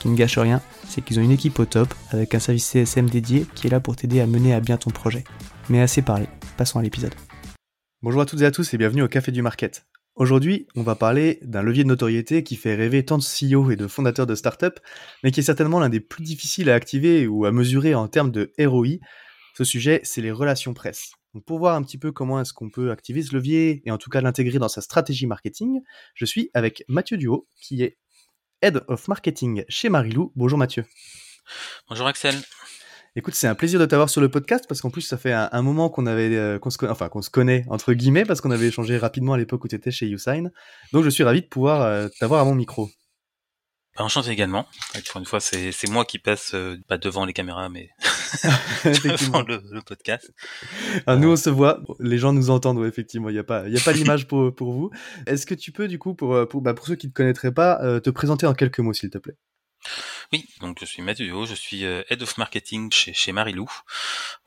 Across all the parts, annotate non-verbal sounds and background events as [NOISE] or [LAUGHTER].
Qui ne gâche rien, c'est qu'ils ont une équipe au top avec un service CSM dédié qui est là pour t'aider à mener à bien ton projet. Mais assez parlé, passons à l'épisode. Bonjour à toutes et à tous et bienvenue au Café du Market. Aujourd'hui, on va parler d'un levier de notoriété qui fait rêver tant de CEO et de fondateurs de startups, mais qui est certainement l'un des plus difficiles à activer ou à mesurer en termes de ROI. Ce sujet, c'est les relations presse. Donc pour voir un petit peu comment est-ce qu'on peut activer ce levier et en tout cas l'intégrer dans sa stratégie marketing, je suis avec Mathieu Duo, qui est Head of Marketing chez Marilou. Bonjour Mathieu. Bonjour Axel. Écoute, c'est un plaisir de t'avoir sur le podcast parce qu'en plus, ça fait un, moment qu'on avait, euh, qu'on se, enfin, qu'on se connaît entre guillemets parce qu'on avait échangé rapidement à l'époque où tu étais chez YouSign. Donc, je suis ravi de pouvoir euh, t'avoir à mon micro. Bah, enchanté également. Pour une fois, c'est, moi qui passe euh, pas devant les caméras, mais [LAUGHS] [LAUGHS] devant le, podcast. Ah, nous, on se voit. Les gens nous entendent, effectivement. Il n'y a pas, il a pas d'image pour, pour vous. Est-ce que tu peux, du coup, pour, pour, bah, pour ceux qui ne te connaîtraient pas, te présenter en quelques mots, s'il te plaît? Oui, donc je suis Mathieu, je suis euh, Head of Marketing chez, Marilou.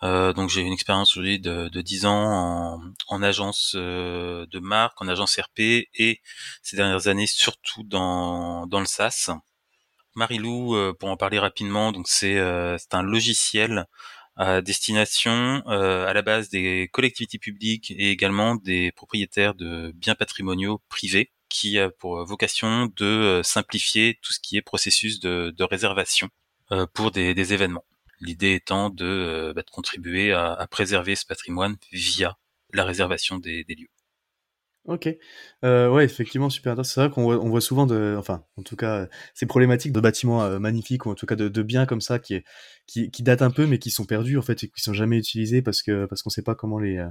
Euh, donc j'ai une expérience aujourd'hui de, de 10 ans en, en agence euh, de marque, en agence RP et ces dernières années surtout dans, dans le SaaS. Marilou, pour en parler rapidement, donc c'est c'est un logiciel à destination à la base des collectivités publiques et également des propriétaires de biens patrimoniaux privés qui a pour vocation de euh, simplifier tout ce qui est processus de, réservation euh, pour des, événements. L'idée étant de, euh, bah, contribuer à, préserver ce patrimoine via la réservation des, lieux. Ok, ouais, effectivement, super intéressant. C'est vrai qu'on voit, souvent de, enfin, en tout cas, ces problématiques de bâtiments magnifiques ou en tout cas de, biens comme ça qui, qui, datent un peu mais qui sont perdus en fait et qui sont jamais utilisés parce que parce qu'on sait pas comment les,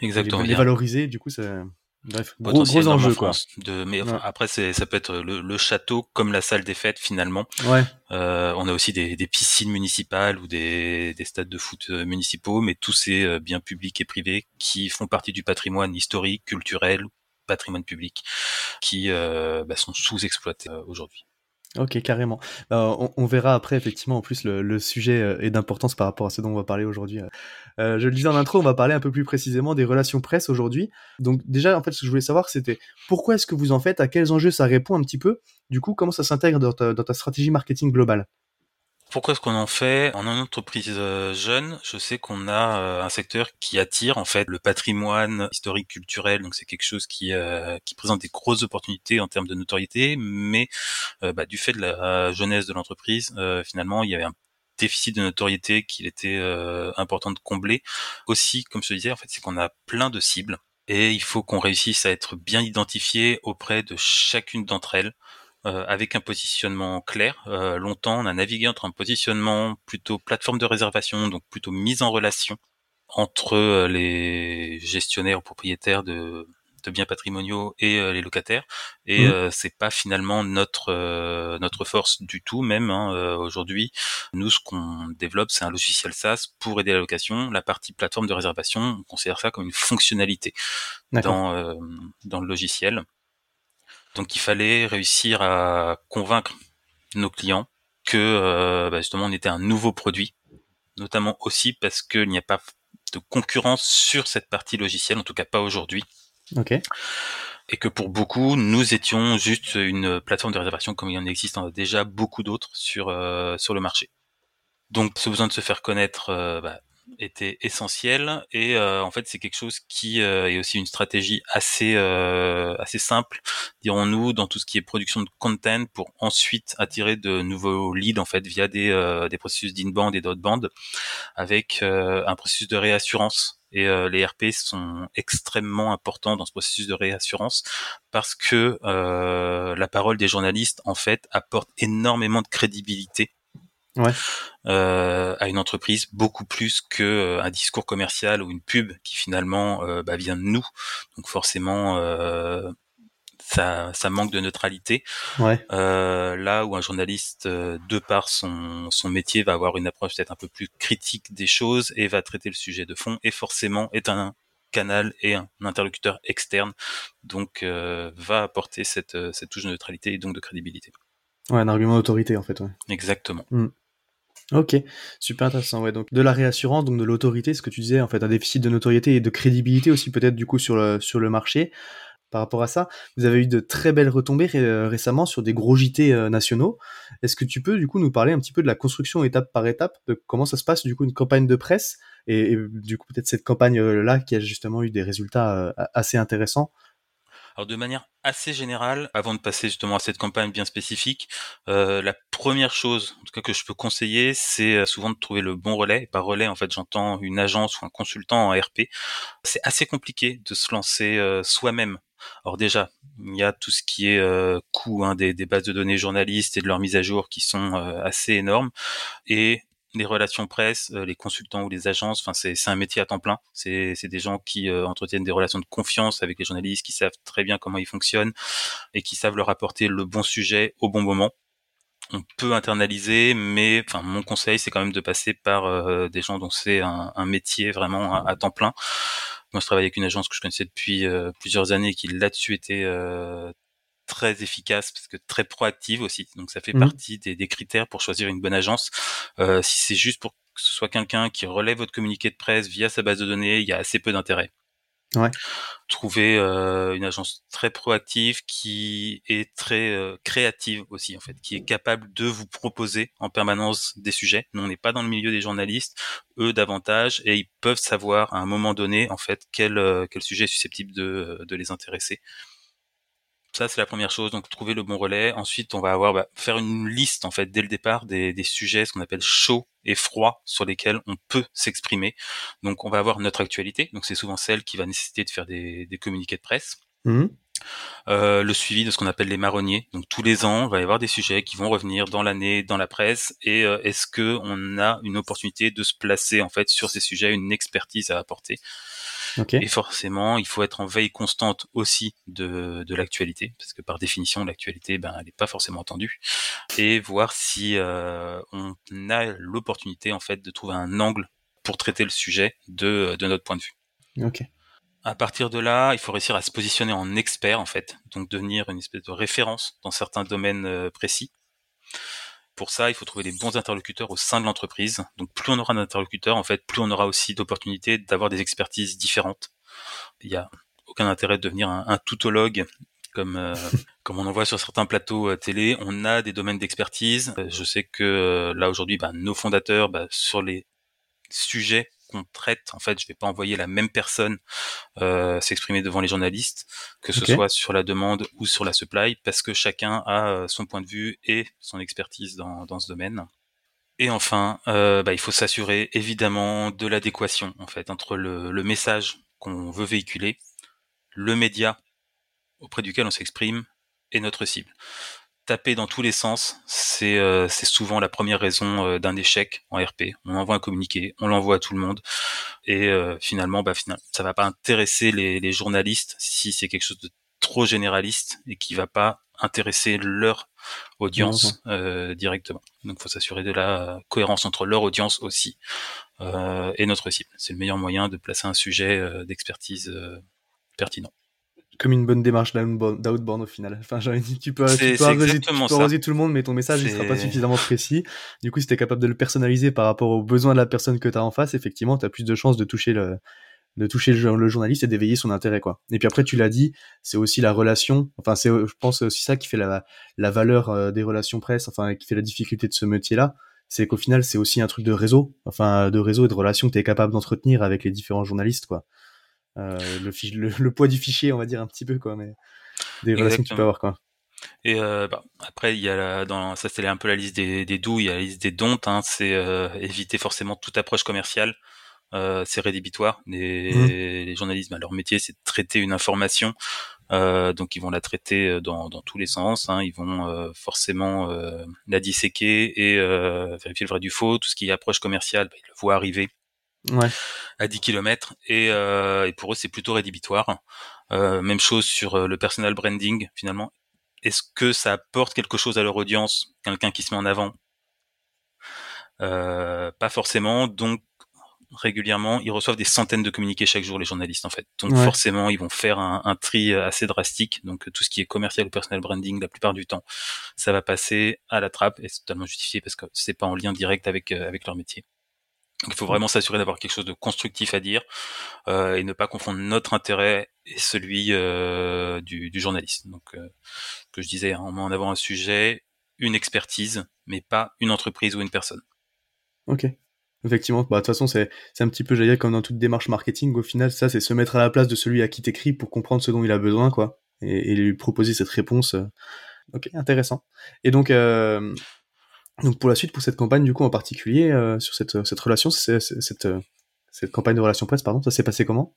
Exactement, les, valoriser. Du coup, ça, Bref, gros, gros enjeu quoi. De, mais après, c'est, ça peut être le, château comme la salle des fêtes finalement. Ouais. Euh, on a aussi des, des, piscines municipales ou des, des, stades de foot euh, municipaux, mais tous ces euh, biens publics et privés qui font partie du patrimoine historique, culturel, patrimoine public, qui euh, bah, sont sous-exploités euh, aujourd'hui. Ok, carrément. Bah, on, verra après, effectivement, en plus, le, sujet euh, est d'importance par rapport à ce dont on va parler aujourd'hui. Euh. Euh, je le disais en intro, on va parler un peu plus précisément des relations presse aujourd'hui. Donc déjà, en fait, ce que je voulais savoir, c'était pourquoi est-ce que vous en faites, à quels enjeux ça répond un petit peu, du coup, comment ça s'intègre dans ta stratégie marketing globale? Pourquoi est-ce qu'on en fait En entreprise euh, jeune, je sais qu'on a euh, un secteur qui attire en fait le patrimoine historique culturel, donc c'est quelque chose qui euh, qui présente des grosses opportunités en termes de notoriété, mais bah, du fait de la jeunesse de l'entreprise, finalement il y avait un déficit de notoriété qu'il était important de combler. Aussi, comme je disais, en fait, c'est qu'on a plein de cibles. Et il faut qu'on réussisse à être bien identifié auprès de chacune d'entre elles euh, avec un positionnement clair. Euh, longtemps, on a navigué entre un positionnement plutôt plateforme de réservation, donc plutôt mise en relation entre euh, les gestionnaires ou propriétaires de, biens patrimoniaux et les locataires. Et mmh. c'est pas finalement notre notre force du tout même hein, aujourd'hui nous ce qu'on développe c'est un logiciel SaaS pour aider la location. La partie plateforme de réservation on considère ça comme une fonctionnalité dans dans le logiciel donc il fallait réussir à convaincre nos clients que euh, bah, justement on était un nouveau produit, notamment aussi parce qu'il n'y a pas de concurrence sur cette partie logicielle, en tout cas pas aujourd'hui. Et que pour beaucoup, nous étions juste une plateforme de réservation comme il en existe déjà beaucoup d'autres sur euh, sur le marché. Donc ce besoin de se faire connaître euh, bah, était essentiel et euh, en fait c'est quelque chose qui euh, est aussi une stratégie assez euh, assez simple dirons-nous dans tout ce qui est production de content pour ensuite attirer de nouveaux leads en fait via des des processus d'inbound et d'outbound avec un processus de réassurance. Et les RP sont extrêmement importants dans ce processus de réassurance parce que la parole des journalistes en fait apporte énormément de crédibilité ouais. euh, à une entreprise beaucoup plus que euh, un discours commercial ou une pub qui finalement euh, bah, vient de nous. Donc forcément, euh, ça, ça manque de neutralité. Ouais. Là où un journaliste, de par son, son métier, va avoir une approche peut-être un peu plus critique des choses et va traiter le sujet de fond et forcément est un canal et un interlocuteur externe, donc va apporter cette, cette touche de neutralité et donc de crédibilité. Ouais, un argument d'autorité en fait. Ouais. Exactement. Mm. Ok, super intéressant. Donc de la réassurance, donc de l'autorité, ce que tu disais, en fait, un déficit de notoriété et de crédibilité aussi peut-être du coup sur le marché. Par rapport à ça, vous avez eu de très belles retombées récemment sur des gros JT euh, nationaux. Est-ce que tu peux du coup nous parler un petit peu de la construction étape par étape, de comment ça se passe du coup une campagne de presse et, du coup peut-être cette campagne là qui a justement eu des résultats euh, assez intéressants? Alors de manière assez générale, avant de passer justement à cette campagne bien spécifique, euh, la première chose, en tout cas que je peux conseiller, c'est euh, souvent de trouver le bon relais. Par relais, en fait, j'entends une agence ou un consultant en RP. C'est assez compliqué de se lancer euh, soi-même. Alors déjà, il y a tout ce qui est euh, coût hein, des, bases de données journalistes et de leur mise à jour qui sont assez énormes. Et les relations presse, euh, les consultants ou les agences, enfin c'est un métier à temps plein. C'est des gens qui euh, entretiennent des relations de confiance avec les journalistes, qui savent très bien comment ils fonctionnent et qui savent leur apporter le bon sujet au bon moment. On peut internaliser, mais enfin mon conseil c'est quand même de passer par euh, des gens dont c'est un, métier vraiment à, à, temps plein. Moi je travaille avec une agence que je connaissais depuis plusieurs années qui là-dessus était très efficace parce que très proactive aussi. Donc ça fait mmh. partie des, des, critères pour choisir une bonne agence. Euh, si c'est juste pour que ce soit quelqu'un qui relève votre communiqué de presse via sa base de données, il y a assez peu d'intérêt. Ouais. Trouver euh, une agence très proactive qui est très euh, créative aussi en fait, qui est capable de vous proposer en permanence des sujets. Nous on n'est pas dans le milieu des journalistes, eux davantage, et ils peuvent savoir à un moment donné en fait quel quel sujet est susceptible de de les intéresser. Ça, c'est la première chose. Donc, trouver le bon relais. Ensuite, on va avoir bah, faire une liste en fait dès le départ des, des sujets, ce qu'on appelle chauds et froids, sur lesquels on peut s'exprimer. Donc, on va avoir notre actualité. Donc, c'est souvent celle qui va nécessiter de faire des, des communiqués de presse. Mmh. Euh, le suivi de ce qu'on appelle les marronniers. Donc tous les ans, il va y avoir des sujets qui vont revenir dans l'année, dans la presse. Et euh, est-ce que on a une opportunité de se placer en fait sur ces sujets, une expertise à apporter? Okay. Et forcément, il faut être en veille constante aussi de, de l'actualité, parce que par définition, l'actualité, ben, elle n'est pas forcément entendue, et voir si euh, on a l'opportunité en fait de trouver un angle pour traiter le sujet de, de notre point de vue. Ok. À partir de là, il faut réussir à se positionner en expert en fait, donc devenir une espèce de référence dans certains domaines euh, précis. Pour ça, il faut trouver les bons interlocuteurs au sein de l'entreprise. Donc plus on aura d'interlocuteurs, en fait, plus on aura aussi d'opportunités d'avoir des expertises différentes. Il n'y a aucun intérêt de devenir un, un toutologue comme euh, [LAUGHS] comme on en voit sur certains plateaux euh, télé. On a des domaines d'expertise. Euh, je sais que euh, là aujourd'hui, bah, nos fondateurs, bah, sur les sujets qu'on traite, en fait, je vais pas envoyer la même personne euh, s'exprimer devant les journalistes, que ce soit sur la demande ou sur la supply, parce que chacun a euh, son point de vue et son expertise dans, dans ce domaine. Et enfin, euh, bah, il faut s'assurer évidemment de l'adéquation en fait entre le, le message qu'on veut véhiculer, le média auprès duquel on s'exprime et notre cible taper dans tous les sens, c'est euh, souvent la première raison euh, d'un échec en RP. On envoie un communiqué, on l'envoie à tout le monde, et euh, finalement, bah, finalement, ça va pas intéresser les, les journalistes si c'est quelque chose de trop généraliste et qui va pas intéresser leur audience euh, directement. Donc, faut s'assurer de la cohérence entre leur audience aussi euh, et notre cible. C'est le meilleur moyen de placer un sujet d'expertise euh, pertinent. Comme une bonne démarche d'outbound au final. Enfin, tu peux, tu peux, arroser, tout le monde, mais ton message ne sera pas suffisamment précis. Du coup, si tu es capable de le personnaliser par rapport aux besoins de la personne que tu as en face, effectivement, tu as plus de chances de toucher le, de toucher le, journaliste et d'éveiller son intérêt, quoi. Et puis après, tu l'as dit, c'est aussi la relation. Enfin, c'est, je pense, aussi ça qui fait la, la valeur euh, des relations presse, enfin, qui fait la difficulté de ce métier-là. C'est qu'au final, c'est aussi un truc de réseau, enfin, de réseau et de relation que tu es capable d'entretenir avec les différents journalistes, quoi. Euh, le, le, poids du fichier, on va dire un petit peu, quoi, mais des relations que tu peux avoir, quoi. Et euh, bah, après, il y a la, dans ça c'était un peu la liste des, des doux, il y a la liste des dons. Hein, c'est euh, éviter forcément toute approche commerciale. Euh, c'est rédhibitoire. Les, mmh. les journalistes, bah, leur métier, c'est de traiter une information. Euh, donc ils vont la traiter euh, dans, dans tous les sens. Hein. Ils vont euh, forcément la disséquer et vérifier le vrai du faux. Tout ce qui est approche commerciale, bah, ils le voient arriver ouais. à 10 km et, et pour eux c'est plutôt rédhibitoire. même chose sur le personal branding finalement. Est-ce que ça apporte quelque chose à leur audience, quelqu'un qui se met en avant? Pas forcément. Donc régulièrement, ils reçoivent des centaines de communiqués chaque jour, les journalistes, en fait. Donc forcément, ils vont faire un, un, tri assez drastique. Donc tout ce qui est commercial ou personal branding, la plupart du temps, ça va passer à la trappe et c'est totalement justifié parce que c'est pas en lien direct avec euh, avec leur métier. Il faut vraiment s'assurer d'avoir quelque chose de constructif à dire euh, et ne pas confondre notre intérêt et celui euh, du, journaliste. Donc euh, que je disais, hein, on en avant un sujet, une expertise, mais pas une entreprise ou une personne. Ok. Effectivement, bah, de toute façon, c'est un petit peu, j'allais dire, comme dans toute démarche marketing, au final, ça, c'est se mettre à la place de celui à qui t'écris pour comprendre ce dont il a besoin, quoi, et, lui proposer cette réponse. Ok, intéressant. Et donc, donc pour la suite, pour cette campagne, du coup, en particulier, euh, sur cette, cette relation, cette, cette campagne de relation presse, pardon, ça s'est passé comment?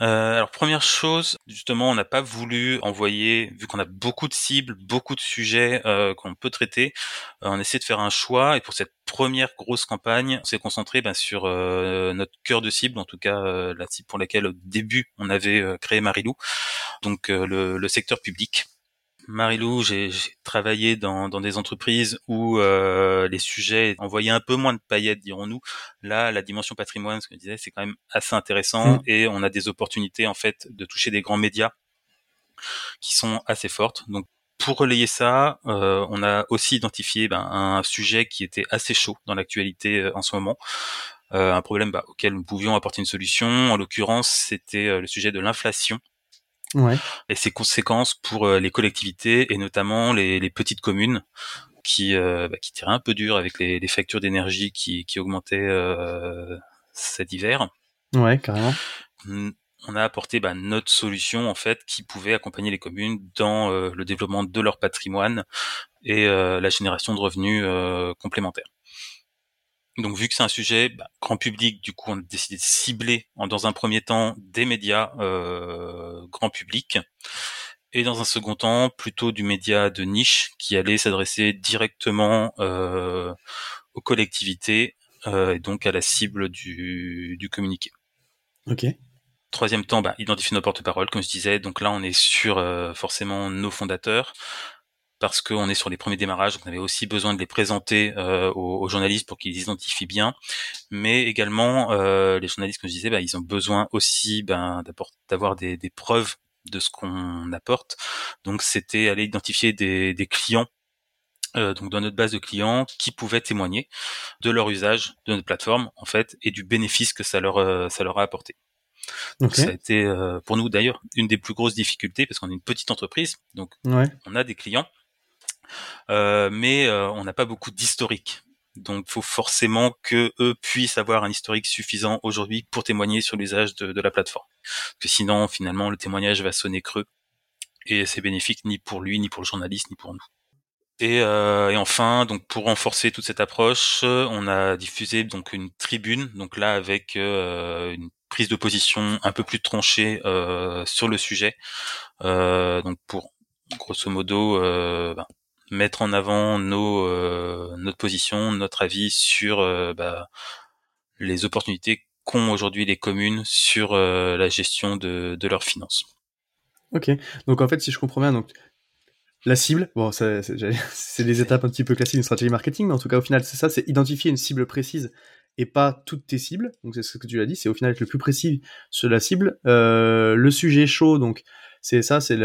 Euh, alors première chose, justement, on n'a pas voulu envoyer, vu qu'on a beaucoup de cibles, beaucoup de sujets euh, qu'on peut traiter, euh, on essaie de faire un choix. Et pour cette première grosse campagne, on s'est concentré ben, sur notre cœur de cible, en tout cas la cible pour laquelle au début on avait créé Marilou, donc le, secteur public. Marilou, j'ai travaillé dans, dans, des entreprises où euh, les sujets envoyaient un peu moins de paillettes, dirons-nous. Là, la dimension patrimoine, ce que je disais, c'est quand même assez intéressant mm. et on a des opportunités en fait de toucher des grands médias qui sont assez fortes. Donc pour relayer ça, euh, on a aussi identifié ben, un sujet qui était assez chaud dans l'actualité euh, en ce moment. Euh, un problème bah, auquel nous pouvions apporter une solution. En l'occurrence, c'était euh, le sujet de l'inflation ouais. et ses conséquences pour euh, les collectivités et notamment les, les petites communes qui, euh, bah, qui tiraient un peu dur avec les, les factures d'énergie qui, qui augmentaient euh, cet hiver. Ouais, carrément. On a apporté bah, notre solution en fait qui pouvait accompagner les communes dans euh, le développement de leur patrimoine et la génération de revenus complémentaires. Donc vu que c'est un sujet bah, grand public, du coup on a décidé de cibler en, dans un premier temps des médias euh, grand public et dans un second temps plutôt du média de niche qui allait s'adresser directement euh, aux collectivités euh, et donc à la cible du, du communiqué. Ok. Troisième temps, bah, identifier nos porte-paroles, comme je disais. Donc là, on est sur euh, forcément nos fondateurs, parce qu'on est sur les premiers démarrages, donc on avait aussi besoin de les présenter euh, aux, journalistes pour qu'ils identifient bien, mais également euh, les journalistes, comme je disais, bah, ils ont besoin aussi ben, d'avoir des, des, preuves de ce qu'on apporte. Donc c'était aller identifier des, des clients euh, donc dans notre base de clients qui pouvaient témoigner de leur usage de notre plateforme en fait et du bénéfice que ça leur euh, ça leur a apporté. Donc ça a été euh, pour nous d'ailleurs une des plus grosses difficultés parce qu'on est une petite entreprise donc on a des clients mais euh, on n'a pas beaucoup d'historique. Donc, faut forcément que eux puissent avoir un historique suffisant aujourd'hui pour témoigner sur l'usage de, la plateforme. Parce que sinon, finalement, le témoignage va sonner creux et c'est bénéfique ni pour lui, ni pour le journaliste, ni pour nous. Et, euh, et, enfin, donc pour renforcer toute cette approche, on a diffusé donc une tribune, donc là avec euh, une prise de position un peu plus tranchée euh, sur le sujet, euh, donc pour grosso modo ben, mettre en avant nos, euh, notre position, notre avis sur euh, bah, les opportunités qu'ont aujourd'hui les communes sur euh, la gestion de, de leurs finances. Ok, donc en fait, si je comprends bien, donc la cible, bon, [LAUGHS] c'est des étapes un petit peu classiques d'une stratégie marketing, mais en tout cas, au final, c'est ça, c'est identifier une cible précise et pas toutes tes cibles. Donc c'est ce que tu l'as dit, c'est au final être le plus précis sur la cible. Le sujet chaud, donc c'est ça, c'est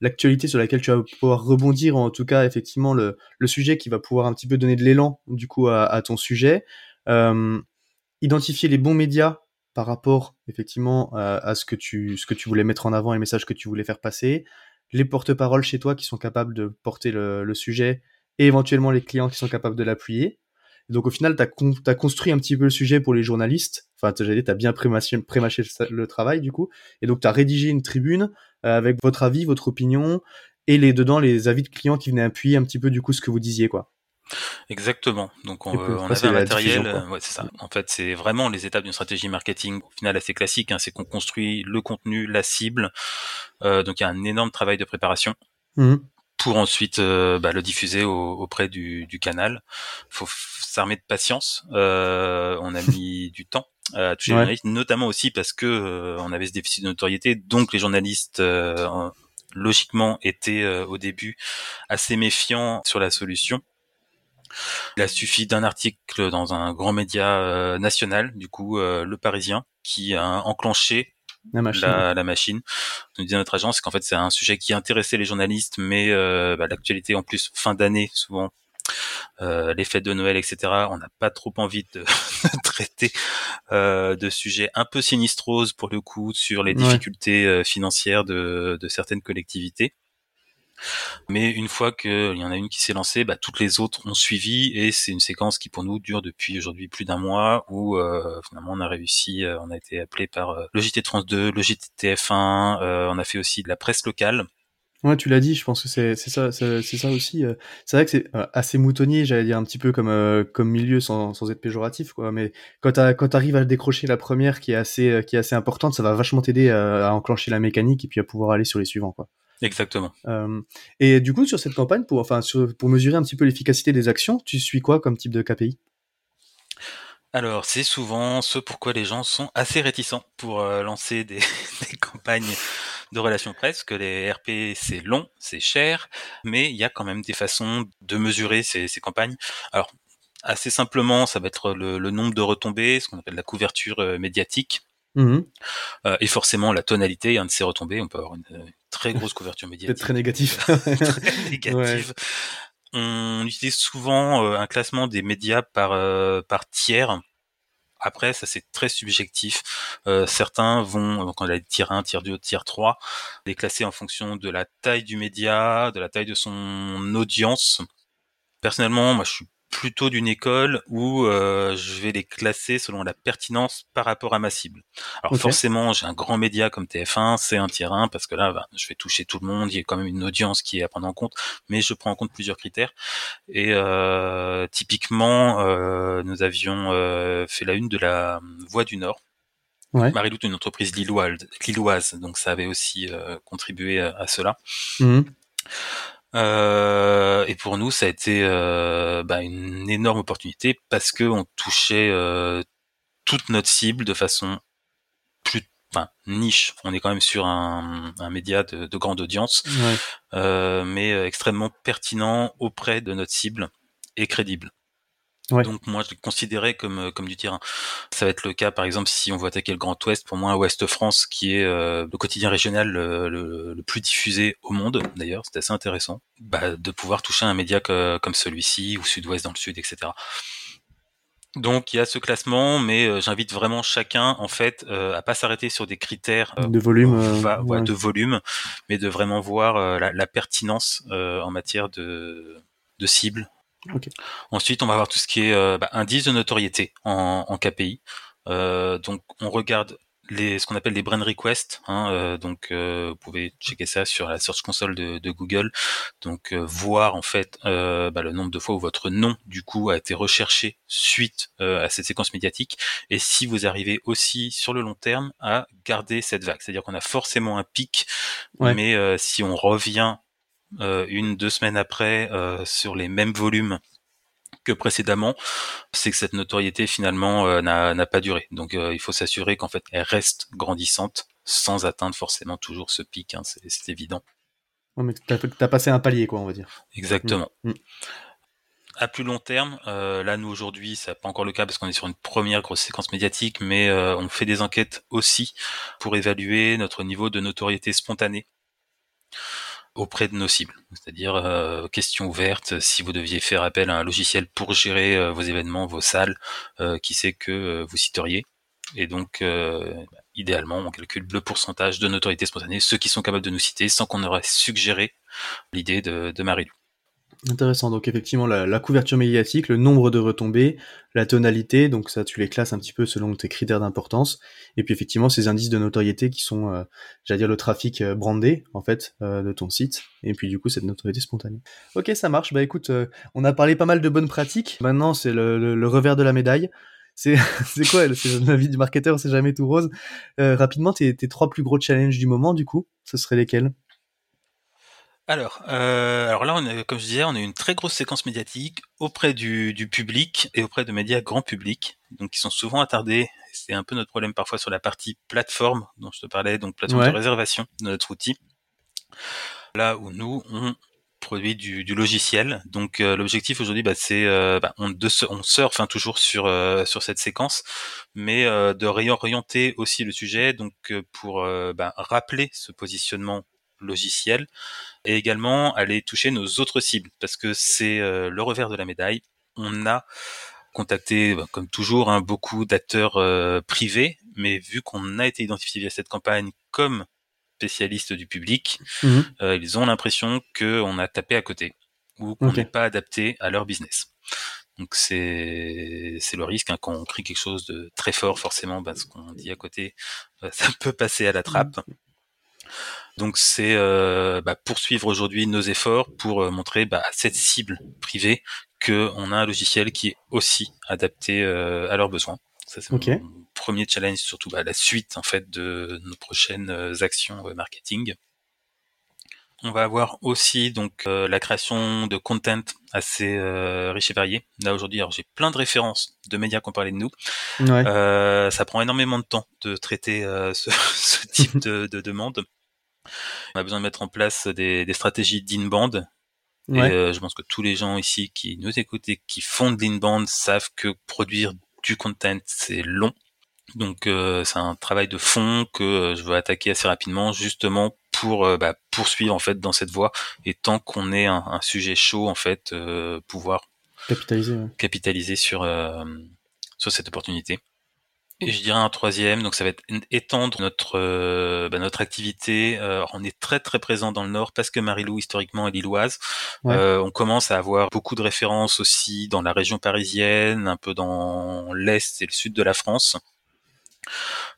l'actualité sur laquelle tu vas pouvoir rebondir, en tout cas, effectivement, le, le sujet qui va pouvoir un petit peu donner de l'élan, du coup, à, ton sujet. Euh, identifier les bons médias par rapport, effectivement, à, ce, que tu, ce que tu voulais mettre en avant et le message que tu voulais faire passer. Les porte-paroles chez toi qui sont capables de porter le, sujet et éventuellement les clients qui sont capables de l'appuyer. Donc au final, tu as, con as, construit un petit peu le sujet pour les journalistes. Enfin, tu as bien prémâché, prémâché le, le, travail du coup. Et donc tu as rédigé une tribune avec votre avis, votre opinion et les dedans les avis de clients qui venaient appuyer un petit peu du coup ce que vous disiez quoi. Exactement. Donc on, on avait un matériel. Euh, ouais, c'est ça. En fait, c'est vraiment les étapes d'une stratégie marketing au final assez classique. Hein, c'est qu'on construit le contenu, la cible. Euh, donc il y a un énorme travail de préparation. Mmh pour ensuite euh, bah, le diffuser au, auprès du, du canal. Faut s'armer de patience. Euh, on a mis [LAUGHS] du temps à toucher ouais. les journalistes, notamment aussi parce que euh, on avait ce déficit de notoriété, donc les journalistes euh, logiquement étaient euh, au début assez méfiants sur la solution. Il a suffi d'un article dans un grand média national, du coup Le Parisien, qui a enclenché la machine. La, la machine. Nous disait notre agence qu'en fait c'est un sujet qui intéressait les journalistes, mais euh, bah, l'actualité en plus fin d'année souvent. Euh, les fêtes de Noël, etc. On n'a pas trop envie de, [LAUGHS] de traiter euh, de sujets un peu sinistroses pour le coup sur les difficultés ouais. Euh, financières de, de certaines collectivités. Mais une fois qu'il y en a une qui s'est lancée, bah, toutes les autres ont suivi et c'est une séquence qui pour nous dure depuis aujourd'hui plus d'un mois où euh, finalement on a réussi, euh, on a été appelé par euh, le JT de France 2, le JT TF1, euh, on a fait aussi de la presse locale. Ouais, tu l'as dit, je pense que c'est ça, aussi. Euh. C'est vrai que c'est assez moutonnier, j'allais dire un petit peu comme euh, milieu sans, être péjoratif, quoi. Mais quand tu arrives à décrocher la première qui est assez qui est assez importante, ça va vachement t'aider à, à, enclencher la mécanique et puis à pouvoir aller sur les suivants, quoi. Exactement. Euh, et du coup, sur cette campagne, pour, enfin, sur, pour mesurer un petit peu l'efficacité des actions, tu suis quoi comme type de KPI alors, c'est souvent ce pourquoi les gens sont assez réticents pour euh, lancer des, [LAUGHS] des, campagnes de relations presse, que les RP, c'est long, c'est cher, mais il y a quand même des façons de mesurer ces, ces campagnes. Alors, assez simplement, ça va être le, le nombre de retombées, ce qu'on appelle la couverture euh, médiatique. Mmh. Euh, et forcément la tonalité hein, de ces retombées, on peut avoir une, une très grosse couverture médiatique. très négatif. [LAUGHS] très négative. [LAUGHS] Ouais. On utilise souvent euh, un classement des médias par euh, par tiers. Après, ça c'est très subjectif. Euh, certains vont, donc on a tiers 1, tiers 2, tiers 3, les classer en fonction de la taille du média, de la taille de son audience. Personnellement, moi je suis plutôt d'une école où euh, je vais les classer selon la pertinence par rapport à ma cible. Alors okay. forcément, j'ai un grand média comme TF1, c'est un tiers 1 parce que là, bah, je vais toucher tout le monde, il y a quand même une audience qui est à prendre en compte, mais je prends en compte plusieurs critères. Et euh, typiquement, euh, nous avions euh, fait la une de la Voix du Nord. Ouais. Marie-Loute, une entreprise lilloise, donc ça avait aussi euh, contribué à, à cela. Mmh. Euh, et pour nous, ça a été euh, bah, une énorme opportunité parce que on touchait euh, toute notre cible de façon plus enfin, niche. On est quand même sur un, un média de, de, grande audience, ouais. Euh, mais extrêmement pertinent auprès de notre cible et crédible. Ouais. Donc moi je le considérais comme euh, comme du terrain. Ça va être le cas par exemple si on veut attaquer le Grand Ouest pour moi Ouest France qui est euh, le quotidien régional le, le, le, plus diffusé au monde d'ailleurs c'est assez intéressant bah, de pouvoir toucher un média que, comme celui-ci ou Sud-Ouest dans le Sud etc. Donc il y a ce classement, mais euh, j'invite vraiment chacun en fait euh, à pas s'arrêter sur des critères euh, de volume, va, ouais. de volume, mais de vraiment voir la, la, pertinence en matière de, de cible, Okay. Ensuite, on va voir tout ce qui est euh, bah, indice de notoriété en, en KPI. Euh, donc, on regarde les, ce qu'on appelle les brand requests. Hein, euh, donc, euh, vous pouvez checker ça sur la Search Console de, de Google. Donc, euh, voir en fait bah, le nombre de fois où votre nom du coup a été recherché suite à cette séquence médiatique. Et si vous arrivez aussi sur le long terme à garder cette vague, c'est-à-dire qu'on a forcément un pic, ouais. mais si on revient une, deux semaines après euh, sur les mêmes volumes que précédemment, c'est que cette notoriété finalement euh, n'a pas duré. Donc il faut s'assurer qu'en fait elle reste grandissante sans atteindre forcément toujours ce pic, hein, c'est évident. Ouais, mais t'as as passé un palier quoi, on va dire. Exactement. Mmh. Mmh. À plus long terme, euh, là nous aujourd'hui, ça n'est pas encore le cas parce qu'on est sur une première grosse séquence médiatique, mais euh, on fait des enquêtes aussi pour évaluer notre niveau de notoriété spontanée auprès de nos cibles. C'est-à-dire euh, question ouverte, si vous deviez faire appel à un logiciel pour gérer euh, vos événements, vos salles, euh, qui sait que vous citeriez. Et donc, idéalement, on calcule le pourcentage de notoriété spontanée, ceux qui sont capables de nous citer, sans qu'on aurait suggéré l'idée de, de Marilou. Intéressant. Donc effectivement, la, couverture médiatique, le nombre de retombées, la tonalité, donc ça tu les classes un petit peu selon tes critères d'importance. Et puis effectivement, ces indices de notoriété qui sont, euh, j'allais dire, le trafic euh, brandé en fait euh, de ton site. Et puis du coup, cette notoriété spontanée. Ok, ça marche. Bah écoute, on a parlé pas mal de bonnes pratiques. Maintenant, c'est le, revers de la médaille. C'est [LAUGHS] quoi La vie du marketeur, c'est jamais tout rose. rapidement, tes, tes trois plus gros challenges du moment, du coup, ce seraient lesquels? Alors, euh, alors là, on comme je disais, on a une très grosse séquence médiatique auprès du, du public et auprès de médias grand public, donc qui sont souvent attardés. C'est un peu notre problème parfois sur la partie plateforme dont je te parlais, donc plateforme de réservation de notre outil. Là où nous, on produit du, du logiciel. Donc euh, l'objectif aujourd'hui, bah, c'est euh, bah, on, de, on surfe hein, toujours sur euh, sur cette séquence, mais de réorienter aussi le sujet, donc pour bah, rappeler ce positionnement logiciel et également aller toucher nos autres cibles parce que c'est euh, le revers de la médaille. On a contacté, bah, comme toujours, hein, beaucoup d'acteurs euh, privés, mais vu qu'on a été identifié via cette campagne comme spécialiste du public, mmh euh, ils ont l'impression qu'on a tapé à côté ou qu'on n'est pas adapté à leur business. Donc c'est c'est le risque hein, quand on crie quelque chose de très fort, forcément, parce bah, qu'on dit à côté, [LAUGHS] ça peut passer à la trappe. Donc c'est euh, bah, poursuivre aujourd'hui nos efforts pour euh, montrer bah, à cette cible privée qu'on a un logiciel qui est aussi adapté euh, à leurs besoins. Ça c'est mon premier challenge, surtout bah, la suite en fait de nos prochaines actions marketing. On va avoir aussi donc la création de content assez riche et varié. Là aujourd'hui, alors j'ai plein de références de médias qui ont parlé de nous. ça prend énormément de temps de traiter ce, [LAUGHS] ce, type de, de demande. On a besoin de mettre en place des, des stratégies d'inbound. Et euh, je pense que tous les gens ici qui nous écoutent et qui font de l'inbound savent que produire du content, c'est long. Donc euh, c'est un travail de fond que euh, je veux attaquer assez rapidement, justement pour bah, poursuivre en fait dans cette voie. Et tant qu'on est un, un, sujet chaud, en fait, pouvoir capitaliser, capitaliser sur sur cette opportunité. Et je dirais un troisième, donc ça va être étendre notre euh, bah, notre activité. Euh, on est très très présent dans le Nord parce que Marilou historiquement est lilloise. Euh, on commence à avoir beaucoup de références aussi dans la région parisienne, un peu dans l'est et le sud de la France.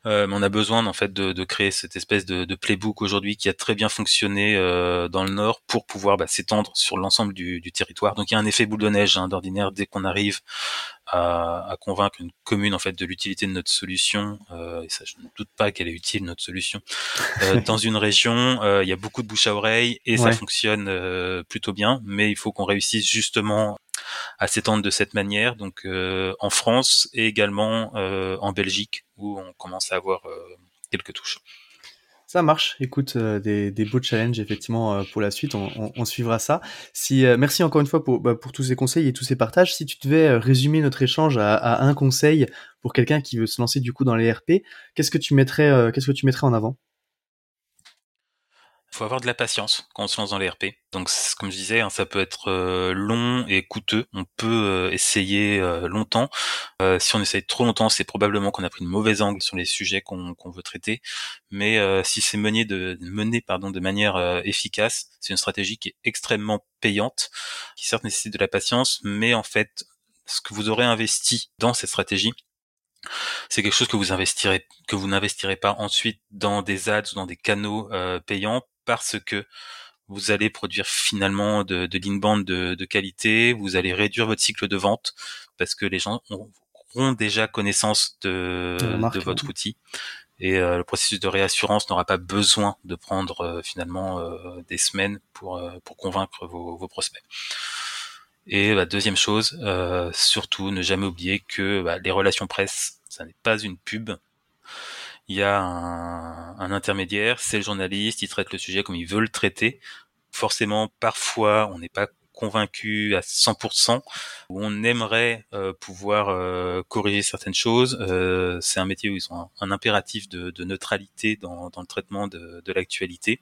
Euh, mais on a besoin en fait de, de créer cette espèce de, de playbook aujourd'hui qui a très bien fonctionné euh, dans le nord pour pouvoir bah, s'étendre sur l'ensemble du, du, territoire. Donc il y a un effet boule de neige hein, d'ordinaire dès qu'on arrive à, à, convaincre une commune en fait de l'utilité de notre solution. Euh, et ça, je ne doute pas qu'elle est utile notre solution. Euh, [LAUGHS] dans une région, euh, il y a beaucoup de bouche à oreille et ça fonctionne euh, plutôt bien, mais il faut qu'on réussisse justement à s'étendre de cette manière, donc euh, en France et également euh, en Belgique, où on commence à avoir euh, quelques touches. Ça marche. Écoute, des, beaux challenges effectivement pour la suite. On, suivra ça. Merci encore une fois pour, bah, pour tous ces conseils et tous ces partages. Si tu devais résumer notre échange à, un conseil pour quelqu'un qui veut se lancer du coup dans les RP, qu'est-ce que tu mettrais Qu'est-ce que tu mettrais en avant? Faut avoir de la patience quand on se lance dans les RP. Donc, comme je disais, hein, ça peut être euh, long et coûteux. On peut euh, essayer euh, longtemps. si on essaye trop longtemps, c'est probablement qu'on a pris une mauvaise angle sur les sujets qu'on veut traiter. Mais si c'est mené de manière efficace, c'est une stratégie qui est extrêmement payante, qui certes nécessite de la patience, mais en fait, ce que vous aurez investi dans cette stratégie c'est quelque chose que vous investirez que vous n'investirez pas ensuite dans des ads ou dans des canaux payants parce que vous allez produire finalement de, de l'inbound de, de, qualité, vous allez réduire votre cycle de vente parce que les gens auront déjà connaissance de, de votre outil. Et euh, le processus de réassurance n'aura pas besoin de prendre euh, finalement euh, des semaines pour, pour convaincre vos, vos prospects. Et la bah, deuxième chose, surtout ne jamais oublier que bah, les relations presse, ça n'est pas une pub, il y a un, intermédiaire, c'est le journaliste, il traite le sujet comme il veut le traiter. Forcément, parfois, on n'est pas convaincu à 100%, où on aimerait euh, pouvoir euh, corriger certaines choses. Euh, c'est un métier où ils ont un, impératif de, neutralité dans, le traitement de, l'actualité.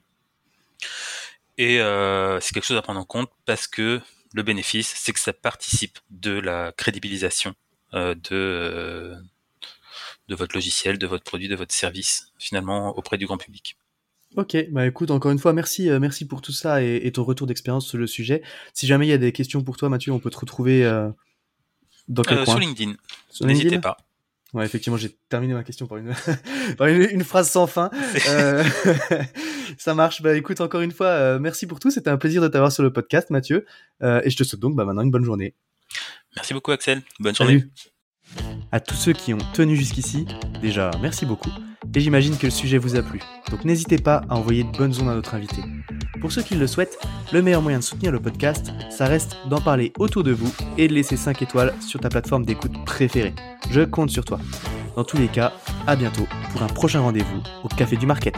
Et euh, c'est quelque chose à prendre en compte parce que le bénéfice, c'est que ça participe de la crédibilisation euh, de euh, de votre logiciel, de votre produit, de votre service, finalement auprès du grand public. Ok, bah écoute, encore une fois, merci, euh, merci pour tout ça et, et ton retour d'expérience sur le sujet. Si jamais il y a des questions pour toi, Mathieu, on peut te retrouver euh, dans quel Euh, coin sur LinkedIn, n'hésitez pas. Ouais, effectivement, j'ai terminé ma question par une, [LAUGHS] par une, une phrase sans fin. Euh, [LAUGHS] ça marche. Bah écoute, encore une fois, merci pour tout. C'était un plaisir de t'avoir sur le podcast, Mathieu. Et je te souhaite donc bah, maintenant une bonne journée. Merci beaucoup Axel, bonne journée. À tous ceux qui ont tenu jusqu'ici, déjà merci beaucoup. Et j'imagine que le sujet vous a plu. Donc n'hésitez pas à envoyer de bonnes ondes à notre invité. Pour ceux qui le souhaitent, le meilleur moyen de soutenir le podcast, ça reste d'en parler autour de vous et de laisser 5 étoiles sur ta plateforme d'écoute préférée. Je compte sur toi. Dans tous les cas, à bientôt pour un prochain rendez-vous au Café du Market.